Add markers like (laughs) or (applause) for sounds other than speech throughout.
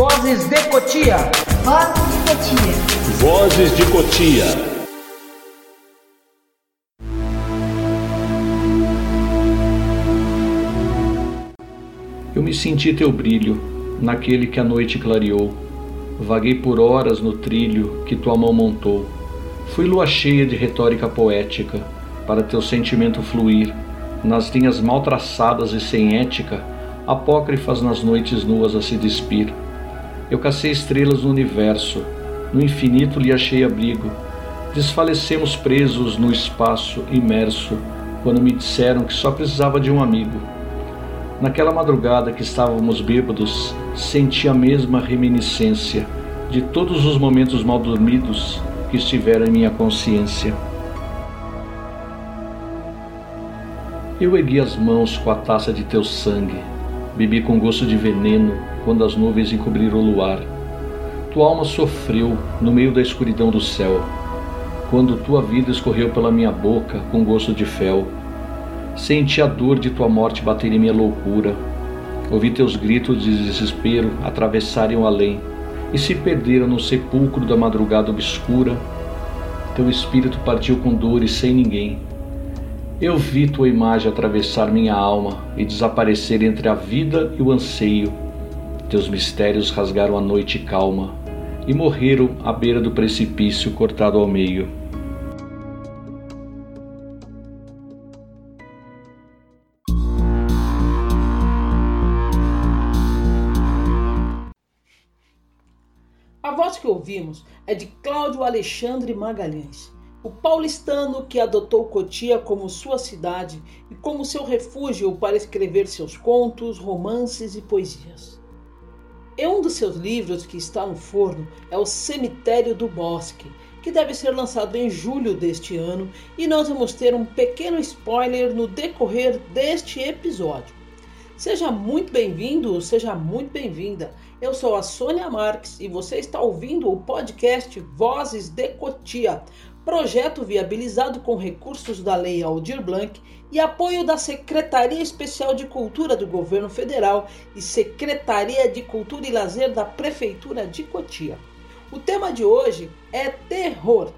Vozes de Cotia. Vozes de Cotia. Vozes de Cotia. Eu me senti teu brilho naquele que a noite clareou. Vaguei por horas no trilho que tua mão montou. Fui lua cheia de retórica poética para teu sentimento fluir nas linhas mal traçadas e sem ética, apócrifas nas noites nuas a se despir. Eu cacei estrelas no universo, no infinito lhe achei abrigo. Desfalecemos presos no espaço imerso, quando me disseram que só precisava de um amigo. Naquela madrugada que estávamos bêbados, senti a mesma reminiscência de todos os momentos mal dormidos que estiveram em minha consciência. Eu ergui as mãos com a taça de teu sangue, bebi com gosto de veneno quando as nuvens encobriram o luar. Tua alma sofreu no meio da escuridão do céu, quando tua vida escorreu pela minha boca com gosto de fel. Senti a dor de tua morte bater em minha loucura. Ouvi teus gritos de desespero atravessarem o além e se perderam no sepulcro da madrugada obscura. Teu espírito partiu com dores sem ninguém eu vi tua imagem atravessar minha alma e desaparecer entre a vida e o anseio. Teus mistérios rasgaram a noite calma e morreram à beira do precipício cortado ao meio. A voz que ouvimos é de Cláudio Alexandre Magalhães o paulistano que adotou Cotia como sua cidade e como seu refúgio para escrever seus contos, romances e poesias. E um dos seus livros que está no forno é O Cemitério do Bosque, que deve ser lançado em julho deste ano, e nós vamos ter um pequeno spoiler no decorrer deste episódio. Seja muito bem-vindo, seja muito bem-vinda. Eu sou a Sônia Marques e você está ouvindo o podcast Vozes de Cotia, projeto viabilizado com recursos da Lei Aldir Blanc e apoio da Secretaria Especial de Cultura do Governo Federal e Secretaria de Cultura e Lazer da Prefeitura de Cotia. O tema de hoje é terror.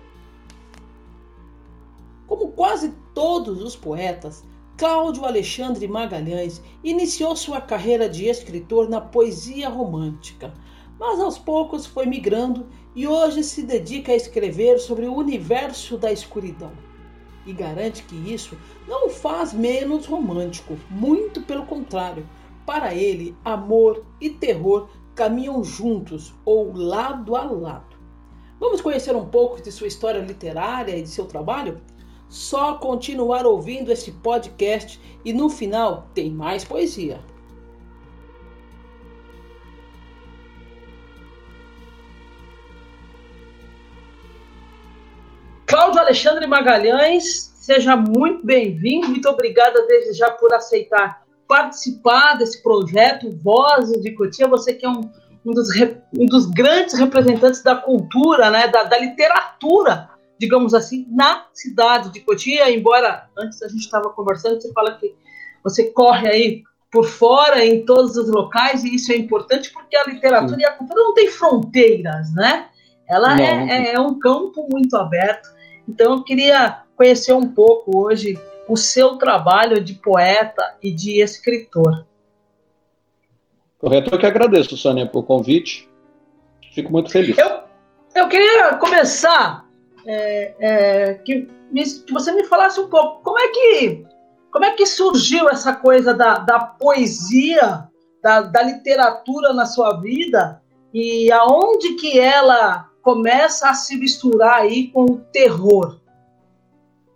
Como quase todos os poetas, Cláudio Alexandre Magalhães iniciou sua carreira de escritor na poesia romântica, mas aos poucos foi migrando e hoje se dedica a escrever sobre o universo da escuridão. E garante que isso não o faz menos romântico, muito pelo contrário. Para ele, amor e terror caminham juntos ou lado a lado. Vamos conhecer um pouco de sua história literária e de seu trabalho? Só continuar ouvindo esse podcast e no final tem mais poesia. Alexandre Magalhães, seja muito bem-vindo, muito obrigada desde já por aceitar participar desse projeto Vozes de Cotia, você que é um, um, dos, um dos grandes representantes da cultura, né, da, da, literatura, digamos assim, na cidade de Cotia, embora antes a gente estava conversando, você fala que você corre aí por fora em todos os locais, e isso é importante porque a literatura Sim. e a cultura não tem fronteiras, né? Ela é, é, é um campo muito aberto. Então eu queria conhecer um pouco hoje o seu trabalho de poeta e de escritor. Correto, eu que agradeço, Sônia, por convite. Fico muito feliz. Eu, eu queria começar é, é, que, que, você me falasse um pouco como é que como é que surgiu essa coisa da, da poesia, da, da literatura na sua vida e aonde que ela começa a se misturar aí com o terror.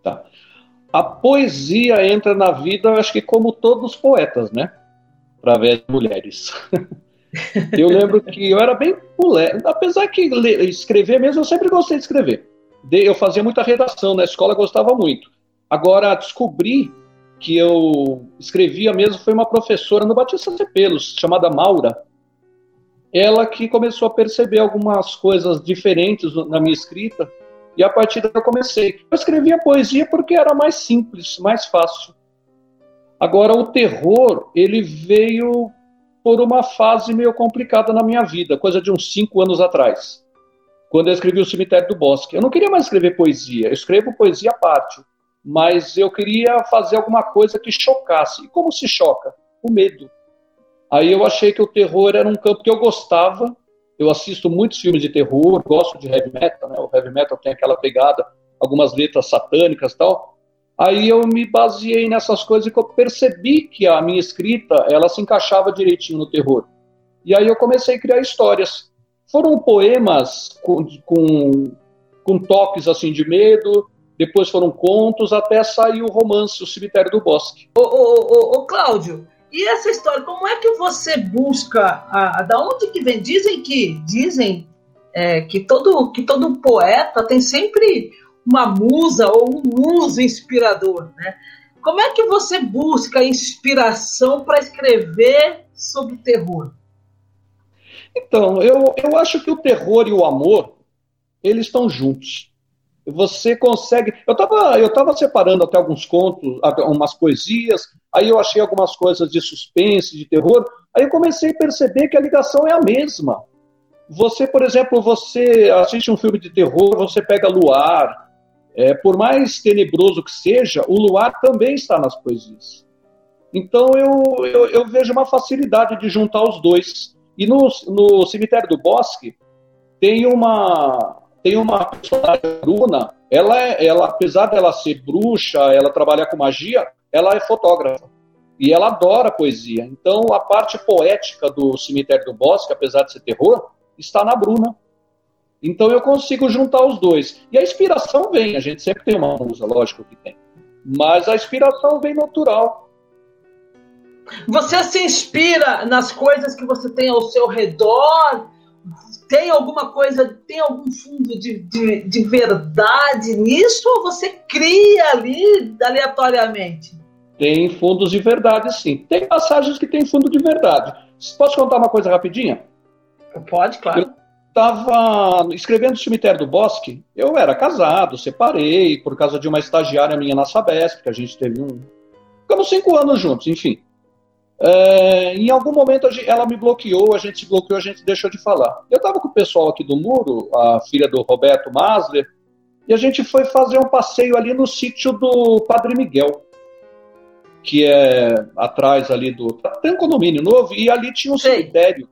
Tá. A poesia entra na vida, acho que como todos os poetas, né? Através de mulheres. (laughs) eu lembro que eu era bem moleque, apesar que escrever mesmo, eu sempre gostei de escrever. Eu fazia muita redação na escola, gostava muito. Agora, descobri que eu escrevia mesmo foi uma professora no Batista Cepelos, chamada Maura, ela que começou a perceber algumas coisas diferentes na minha escrita, e a partir daí eu comecei. Eu escrevia poesia porque era mais simples, mais fácil. Agora, o terror, ele veio por uma fase meio complicada na minha vida, coisa de uns cinco anos atrás, quando eu escrevi O Cemitério do Bosque. Eu não queria mais escrever poesia, eu escrevo poesia à parte, mas eu queria fazer alguma coisa que chocasse. E como se choca? O medo. Aí eu achei que o terror era um campo que eu gostava. Eu assisto muitos filmes de terror, gosto de heavy metal, né? O heavy metal tem aquela pegada, algumas letras satânicas e tal. Aí eu me baseei nessas coisas e percebi que a minha escrita, ela se encaixava direitinho no terror. E aí eu comecei a criar histórias. Foram poemas com, com, com toques assim de medo, depois foram contos, até sair o romance, O Cemitério do Bosque. Ô, ô, ô, ô Cláudio, e essa história, como é que você busca, a, a da onde que vem? Dizem que, dizem é, que, todo, que todo poeta tem sempre uma musa ou um muso inspirador, né? Como é que você busca inspiração para escrever sobre terror? Então, eu, eu acho que o terror e o amor, eles estão juntos. Você consegue... Eu estava eu tava separando até alguns contos, umas poesias, aí eu achei algumas coisas de suspense, de terror, aí eu comecei a perceber que a ligação é a mesma. Você, por exemplo, você assiste um filme de terror, você pega Luar, é, por mais tenebroso que seja, o luar também está nas poesias. Então eu, eu, eu vejo uma facilidade de juntar os dois. E no, no Cemitério do Bosque tem uma tem uma personagem, Bruna, ela, é, ela apesar dela ser bruxa, ela trabalhar com magia, ela é fotógrafa. E ela adora poesia. Então a parte poética do Cemitério do Bosque, apesar de ser terror, está na Bruna. Então eu consigo juntar os dois. E a inspiração vem, a gente sempre tem uma musa, lógico que tem. Mas a inspiração vem natural. Você se inspira nas coisas que você tem ao seu redor? Tem alguma coisa, tem algum fundo de, de, de verdade nisso? Ou você cria ali aleatoriamente? Tem fundos de verdade, sim. Tem passagens que tem fundo de verdade. Posso contar uma coisa rapidinha? Pode, claro. Eu estava escrevendo o Cemitério do Bosque. Eu era casado, separei por causa de uma estagiária minha na Sabesp, que a gente teve um. Ficamos cinco anos juntos, enfim. É, em algum momento ela me bloqueou, a gente se bloqueou, a gente deixou de falar. Eu estava com o pessoal aqui do Muro, a filha do Roberto Masler, e a gente foi fazer um passeio ali no sítio do Padre Miguel, que é atrás ali do. Tem um condomínio novo, e ali tinha um Sei. cemitério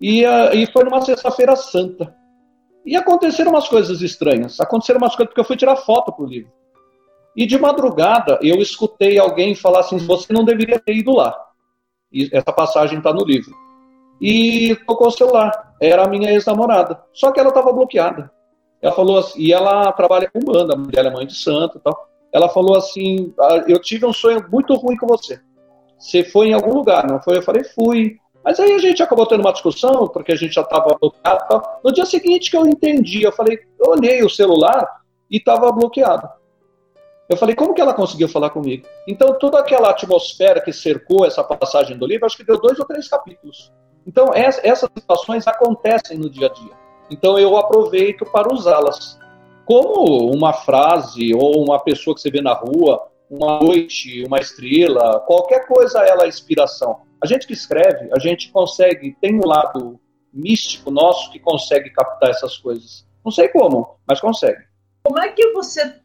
e, e foi numa sexta-feira santa. E aconteceram umas coisas estranhas. Aconteceram umas coisas porque eu fui tirar foto pro livro. E de madrugada eu escutei alguém falar assim: você não deveria ter ido lá. E essa passagem está no livro. E tocou o celular. Era a minha ex-namorada. Só que ela estava bloqueada. Ela falou assim, e ela trabalha com banda, a mulher é mãe de santo e tal. Ela falou assim: ah, Eu tive um sonho muito ruim com você. Você foi em algum lugar, não foi? Eu falei: Fui. Mas aí a gente acabou tendo uma discussão, porque a gente já estava bloqueado. No dia seguinte que eu entendi, eu falei, eu olhei o celular e estava bloqueado. Eu falei, como que ela conseguiu falar comigo? Então, toda aquela atmosfera que cercou essa passagem do livro, acho que deu dois ou três capítulos. Então, essas situações acontecem no dia a dia. Então, eu aproveito para usá-las. Como uma frase ou uma pessoa que você vê na rua, uma noite, uma estrela, qualquer coisa ela é inspiração. A gente que escreve, a gente consegue, tem um lado místico nosso que consegue captar essas coisas. Não sei como, mas consegue. Como é que você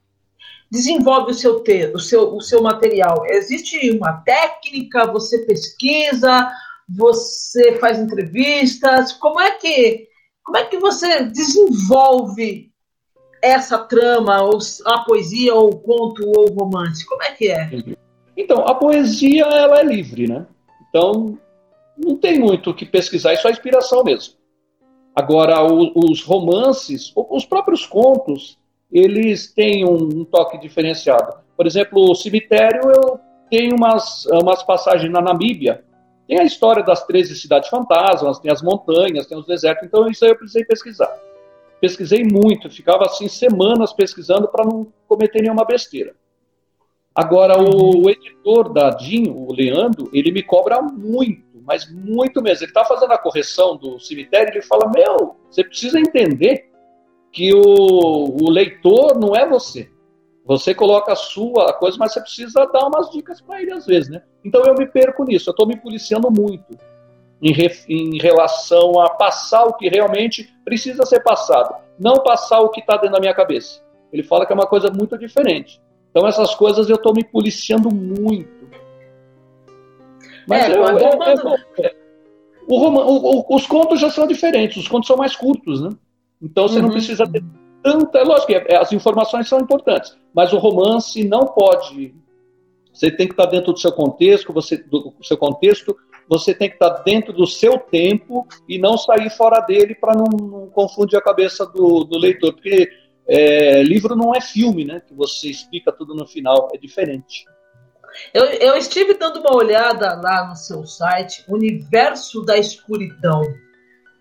desenvolve o seu texto, o seu, o seu material? Existe uma técnica? Você pesquisa? Você faz entrevistas? Como é que como é que você desenvolve essa trama, ou a poesia, ou o conto, ou o romance? Como é que é? Então, a poesia ela é livre, né? Então, não tem muito o que pesquisar, é só inspiração mesmo. Agora, o, os romances, os próprios contos, eles têm um, um, toque diferenciado. Por exemplo, o Cemitério, eu tenho umas, umas passagens na Namíbia. Tem a história das 13 cidades fantasmas, tem as montanhas, tem os desertos, então isso aí eu precisei pesquisar. Pesquisei muito, ficava assim semanas pesquisando para não cometer nenhuma besteira. Agora, o, o editor da DIN, o Leandro, ele me cobra muito, mas muito mesmo. Ele está fazendo a correção do cemitério, ele fala: Meu, você precisa entender que o, o leitor não é você. Você coloca a sua coisa, mas você precisa dar umas dicas para ele às vezes, né? Então eu me perco nisso, eu estou me policiando muito. em, re, em relação a passar o que realmente precisa ser passado, não passar o que está dentro da minha cabeça. Ele fala que é uma coisa muito diferente. Então essas coisas eu estou me policiando muito. Mas é, eu, eu, eu, o roman, o, o, os contos já são diferentes, os contos são mais curtos, né? Então você uhum. não precisa ter tanta. Lógico que é, as informações são importantes, mas o romance não pode. Você tem que estar dentro do seu contexto, você, do seu contexto, você tem que estar dentro do seu tempo e não sair fora dele para não, não, confundir a cabeça do, do leitor. Porque é, livro não é filme, né? Que você explica tudo no final, é diferente. Eu, eu estive dando uma olhada lá no seu site, Universo da Escuridão.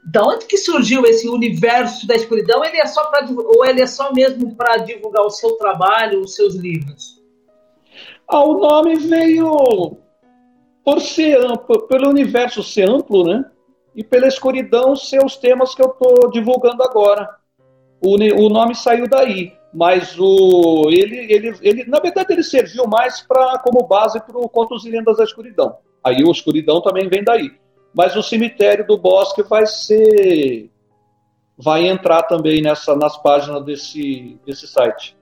Da onde que surgiu esse universo da escuridão? Ele é só para ou ele é só mesmo para divulgar o seu trabalho, os seus livros? Ah, o nome veio por ser amplo, pelo universo ser amplo, né? E pela escuridão ser os temas que eu estou divulgando agora. O, o nome saiu daí, mas o ele, ele, ele, na verdade, ele serviu mais para como base para o Contos e Lendas da Escuridão. Aí o escuridão também vem daí mas o cemitério do Bosque vai ser vai entrar também nessa nas páginas desse desse site.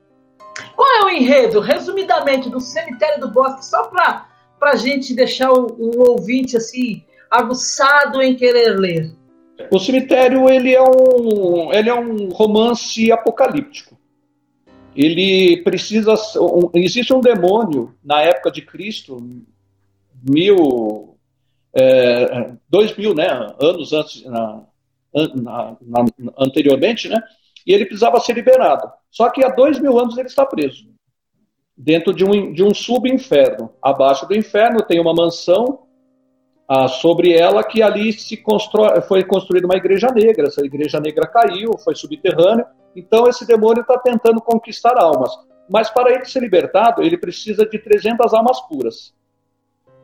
Qual é o enredo, resumidamente, do cemitério do Bosque, só para para gente deixar o, o, ouvinte assim aguçado em querer ler? O cemitério ele é um ele é um romance apocalíptico. Ele precisa um, existe um demônio na época de Cristo mil é, dois mil né, anos antes, na, na, na, anteriormente, né, e ele precisava ser liberado. Só que há dois mil anos ele está preso, dentro de um, de um subinferno. Abaixo do inferno tem uma mansão ah, sobre ela que ali se constrói, foi construída uma igreja negra. Essa igreja negra caiu, foi subterrâneo. Então esse demônio está tentando conquistar almas. Mas para ele ser libertado, ele precisa de 300 almas puras.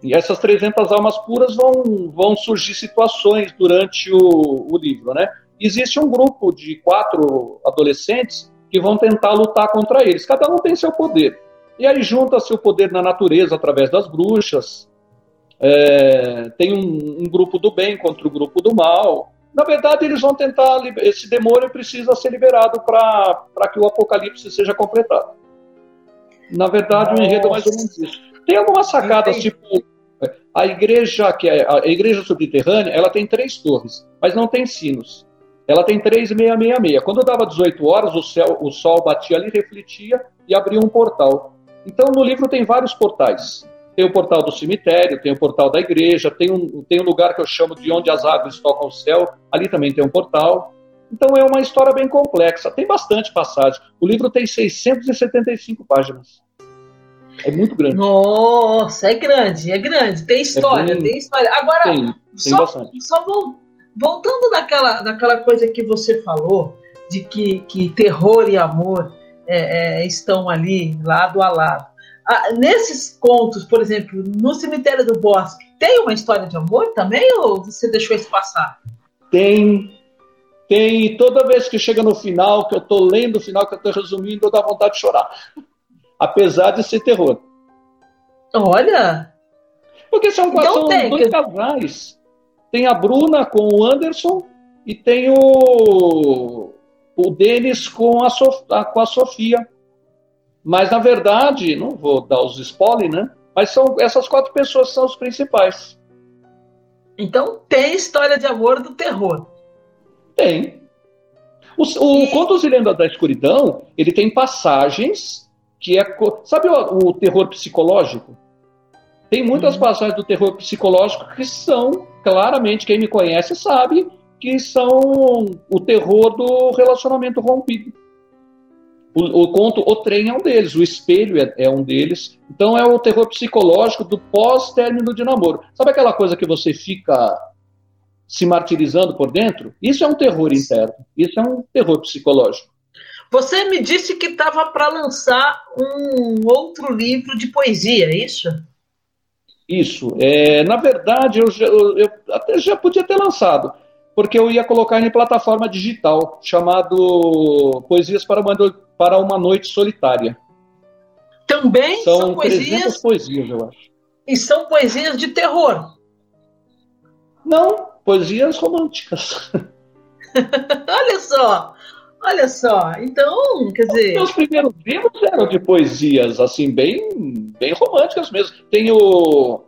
E essas 300 almas puras vão, vão surgir situações durante o, o livro, né? Existe um grupo de quatro adolescentes que vão tentar lutar contra eles. Cada um tem seu poder. E aí junta-se o poder na natureza através das bruxas. É, tem um, um, grupo do bem contra o grupo do mal. Na verdade, eles vão tentar. Esse demônio precisa ser liberado para que o apocalipse seja completado. Na verdade, Nossa. o enredo é mais ou menos isso. Tem algumas sacadas, tipo a igreja, que é a igreja subterrânea, ela tem três torres, mas não tem sinos. Ela tem 3666. Quando dava 18 horas, o, céu, o sol batia ali, refletia e abria um portal. Então, no livro tem vários portais. Tem o portal do cemitério, tem o portal da igreja, tem um, tem um lugar que eu chamo de onde as águas tocam o céu, ali também tem um portal. Então é uma história bem complexa, tem bastante passagem. O livro tem 675 páginas. É muito grande. Nossa, é grande, é grande. Tem história, é bem... tem história. Agora, tem, tem só, só voltando naquela, naquela coisa que você falou, de que, que terror e amor é, é, estão ali, lado a lado. Ah, nesses contos, por exemplo, no Cemitério do Bosque, tem uma história de amor também ou você deixou isso passar? Tem. Tem. Toda vez que chega no final, que eu estou lendo o final, que eu estou resumindo, eu dá vontade de chorar apesar de ser terror. Olha! Porque são, então são tem, dois que... casais. Tem a Bruna com o Anderson e tem o, o Denis com a, Sof... com a Sofia. Mas, na verdade, não vou dar os spoilers, né? Mas são essas quatro pessoas são os principais. Então tem história de amor do terror. Tem. O, o e... Contos e Lendas da Escuridão, ele tem passagens que é. Sabe o, o terror psicológico? Tem muitas uhum. passagens do terror psicológico que são, claramente, quem me conhece sabe, que são o terror do relacionamento rompido. O, o, conto O Trem é um deles, o Espelho é, é, um deles. Então é o terror psicológico do pós-término de namoro. Sabe aquela coisa que você fica se martirizando por dentro? Isso é um terror interno. Isso é um terror psicológico. Você me disse que estava para lançar um outro livro de poesia, é isso? Isso. É, na verdade, eu, já, eu, eu, até já podia ter lançado, porque eu ia colocar em plataforma digital, chamado Poesias para uma, para uma Noite Solitária. Também são, são poesias. poesias, eu acho. E são poesias de terror. Não, poesias românticas. (laughs) olha só, olha só. Então, quer dizer. Os meus primeiros livros eram de poesias, assim, bem, bem românticas mesmo. Tem o,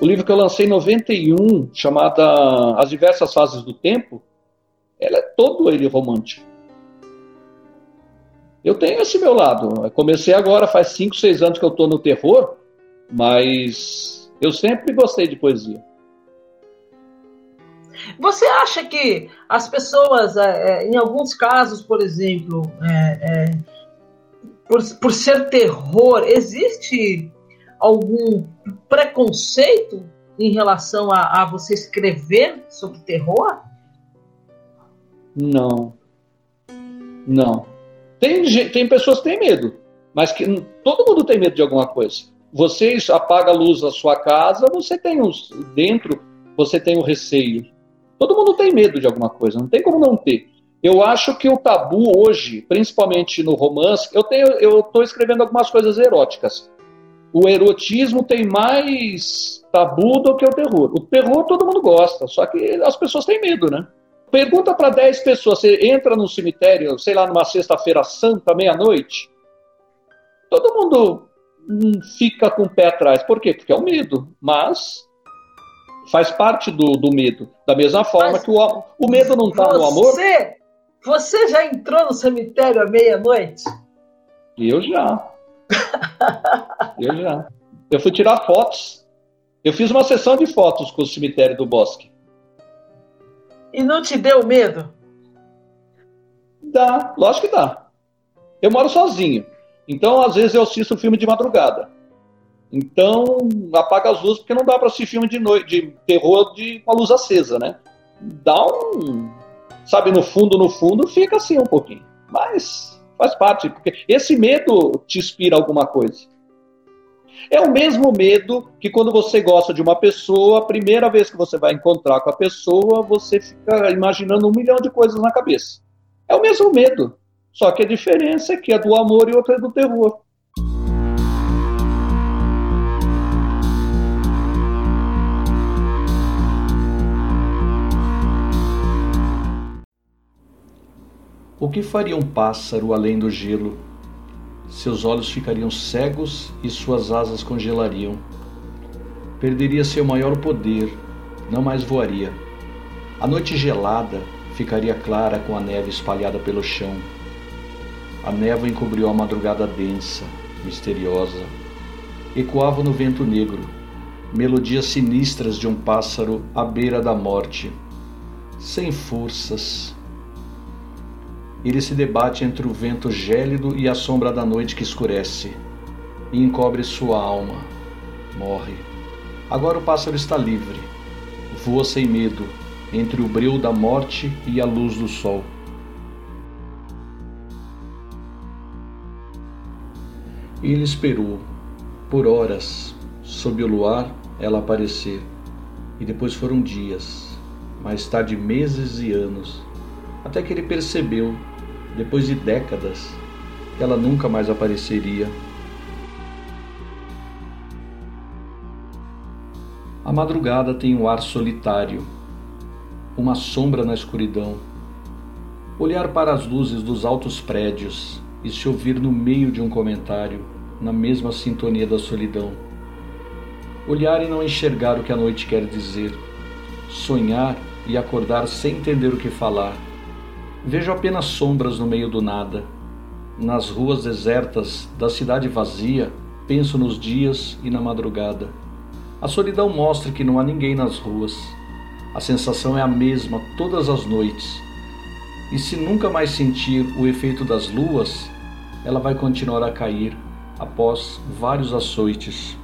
o livro que eu lancei em 91, chamado As Diversas Fases do Tempo. Ele é todo ele romântico. Eu tenho esse meu lado. Eu comecei agora, faz 5, 6 anos que eu estou no terror, mas eu sempre gostei de poesia. Você acha que as pessoas, é, é, em alguns casos, por exemplo, é, é, por, por ser terror, existe algum preconceito em relação a, a você escrever sobre terror? Não. Não. Tem, tem pessoas que têm medo, mas que todo mundo tem medo de alguma coisa. Você apaga a luz da sua casa, você tem os dentro, você tem o receio. Todo mundo tem medo de alguma coisa, não tem como não ter. Eu acho que o tabu hoje, principalmente no romance, eu tenho, eu estou escrevendo algumas coisas eróticas. O erotismo tem mais tabu do que o terror. O terror todo mundo gosta, só que as pessoas têm medo, né? Pergunta para 10 pessoas, você entra no cemitério, sei lá, numa sexta-feira santa, meia-noite, todo mundo hum, fica com o pé atrás. Por quê? Porque é o medo. Mas faz parte do, do medo. Da mesma forma Mas que o, o medo não está no amor. Você, você já entrou no cemitério à meia-noite? Eu já. eu já. Eu fui tirar fotos. Eu fiz uma sessão de fotos com o cemitério do Bosque. E não te deu medo? Dá, lógico que dá. Eu moro sozinho. Então, às vezes, eu assisto filme de madrugada. Então, apaga as luzes, porque não dá para assistir filme de noite, de terror de, com a luz acesa, né? Dá um. Sabe, no fundo, no fundo, fica assim um pouquinho. Mas faz parte, porque esse medo te inspira alguma coisa. É o mesmo medo que quando você gosta de uma pessoa, a primeira vez que você vai encontrar com a pessoa, você fica imaginando um milhão de coisas na cabeça. É o mesmo medo. Só que a diferença é que é do amor e outra é do terror. O que faria um pássaro além do gelo? Seus olhos ficariam cegos e suas asas congelariam. Perderia seu maior poder, não mais voaria. A noite gelada ficaria clara com a neve espalhada pelo chão. A névoa encobriu a madrugada densa, misteriosa. Ecoava no vento negro, melodias sinistras de um pássaro à beira da morte, sem forças, ele se debate entre o vento gélido e a sombra da noite que escurece e encobre sua alma. Morre. Agora o pássaro está livre. Voa sem medo entre o breu da morte e a luz do sol. Ele esperou, por horas, sob o luar, ela aparecer. E depois foram dias, mais tarde meses e anos, até que ele percebeu depois de décadas, ela nunca mais apareceria. A madrugada tem um ar solitário, uma sombra na escuridão. Olhar para as luzes dos altos prédios e se ouvir no meio de um comentário, na mesma sintonia da solidão. Olhar e não enxergar o que a noite quer dizer. Sonhar e acordar sem entender o que falar Vejo apenas sombras no meio do nada. Nas ruas desertas da cidade vazia, penso nos dias e na madrugada. A solidão mostra que não há ninguém nas ruas. A sensação é a mesma todas as noites. E se nunca mais sentir o efeito das luas, ela vai continuar a cair após vários açoites.